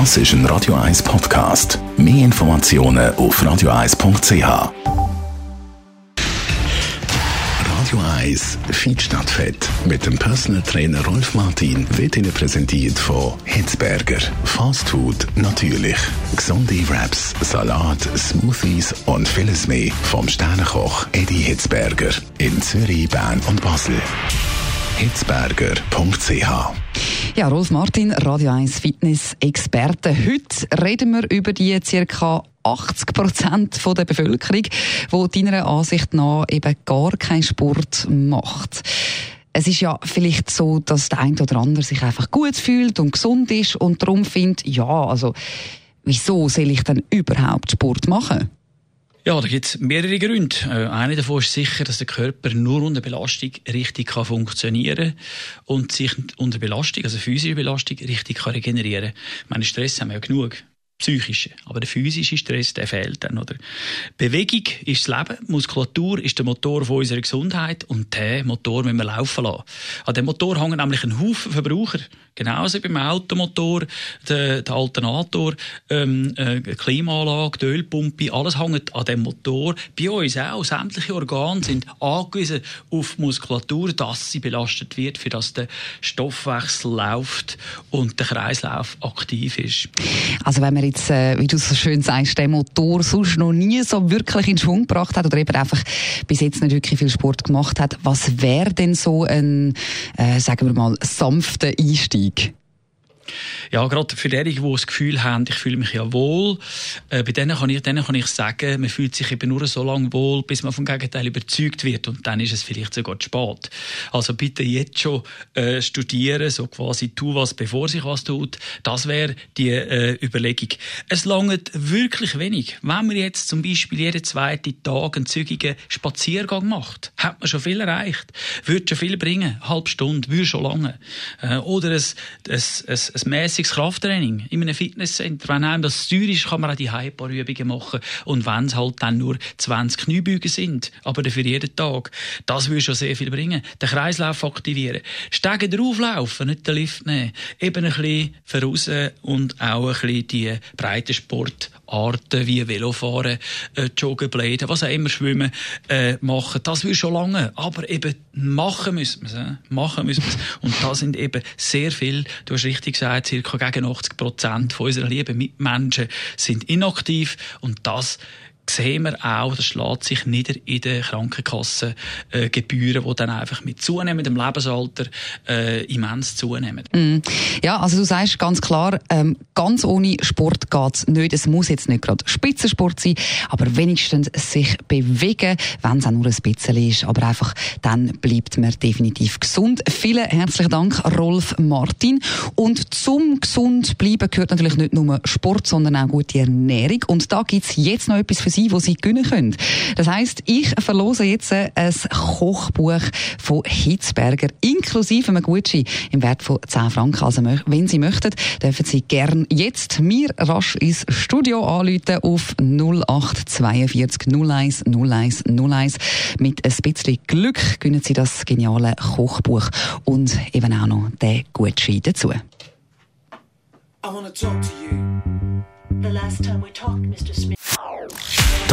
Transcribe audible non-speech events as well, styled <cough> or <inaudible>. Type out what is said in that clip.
Das ist ein Radio 1 Podcast. Mehr Informationen auf radio1.ch. Radio 1 Feed statt Fett mit dem Personal Trainer Rolf Martin wird Ihnen präsentiert von Hitzberger. Fast Food natürlich. Gesunde Wraps, Salat, Smoothies und vieles mehr vom Sternenkoch Eddie Hitzberger in Zürich, Bern und Basel. hitzberger.ch ja, Rolf Martin, Radio 1 Fitness-Experte. Heute reden wir über die ca. 80 Prozent der Bevölkerung, die deiner Ansicht nach eben gar keinen Sport macht. Es ist ja vielleicht so, dass der eine oder andere sich einfach gut fühlt und gesund ist und darum findet, ja, also, wieso soll ich denn überhaupt Sport machen? Ja, da gibt es mehrere Gründe. Äh, einer davon ist sicher, dass der Körper nur unter Belastung richtig kann funktionieren und sich unter Belastung, also physische Belastung, richtig kann regenerieren. Ich meine, Stress haben wir ja genug psychische. Aber der physische Stress, der fehlt dann, oder? Bewegung ist das Leben. Muskulatur ist der Motor von unserer Gesundheit. Und den Motor müssen wir laufen lassen. An dem Motor hängen nämlich ein Haufen Verbraucher. Genauso beim Automotor, der, der Alternator, ähm, äh, Klimaanlage, die Ölpumpe, alles hängt an dem Motor. Bei uns auch. Sämtliche Organe sind angewiesen auf Muskulatur, dass sie belastet wird, für dass der Stoffwechsel läuft und der Kreislauf aktiv ist. Also wenn man jetzt, äh, wie du so schön sagst, den Motor sonst noch nie so wirklich in Schwung gebracht hat oder eben einfach bis jetzt nicht wirklich viel Sport gemacht hat, was wäre denn so ein, äh, sagen wir mal, sanfter Einstieg? Ja, gerade für diejenigen, die das Gefühl haben, ich fühle mich ja wohl, äh, bei denen kann, ich, denen kann ich sagen, man fühlt sich eben nur so lange wohl, bis man vom Gegenteil überzeugt wird und dann ist es vielleicht sogar zu spät. Also bitte jetzt schon äh, studieren, so quasi tu was, bevor sich was tut. Das wäre die äh, Überlegung. Es langt wirklich wenig. Wenn man jetzt zum Beispiel jeden zweiten Tag einen zügigen Spaziergang macht, hat man schon viel erreicht. Würde schon viel bringen. Halbe Stunde, würde schon lange. Äh, oder ein, ein, ein, ein mäßiges Krafttraining in einem Fitnesscenter. Wenn einem das teuer ist, kann man auch die ein paar machen. Und wenn es halt dann nur 20 Kniebeugen sind, aber dafür jeden Tag, das würde schon sehr viel bringen. Den Kreislauf aktivieren. Steigen drauflaufen, nicht den Lift nehmen. Eben ein bisschen voraus und auch ein bisschen die breiten Sportarten wie Velofahren, äh, Joggen, Bläden, was auch immer, Schwimmen äh, machen. Das würde schon lange. Aber eben machen müssen wir es. Äh? Machen müssen wir es. <laughs> Und da sind eben sehr viel, du hast richtig gesagt, circa gegen 80 Prozent von unseren lieben Mitmenschen sind inaktiv und das sehen wir auch, das schlägt sich nieder in den Krankenkassengebühren, äh, die dann einfach mit zunehmendem Lebensalter äh, immens zunehmen. Mm. Ja, also du sagst ganz klar, ähm, ganz ohne Sport geht's nicht. Es muss jetzt nicht gerade Spitzensport sein, aber wenigstens sich bewegen, wenn es auch nur ein bisschen ist. Aber einfach, dann bleibt man definitiv gesund. Vielen herzlichen Dank, Rolf Martin. Und zum gesund bleiben gehört natürlich nicht nur Sport, sondern auch gute Ernährung. Und da gibt's jetzt noch etwas für sein, wo Sie gewinnen können. Das heisst, ich verlose jetzt ein Kochbuch von Hitzberger, inklusive einem Gutschein im Wert von 10 Franken. Also, wenn Sie möchten, dürfen Sie gern jetzt mir rasch ins Studio anrufen auf 0842 01 01 01. Mit ein bisschen Glück gewinnen Sie das geniale Kochbuch und eben auch noch den Gutschein dazu. I want to talk to you. The last time we talked, Mr. Smith.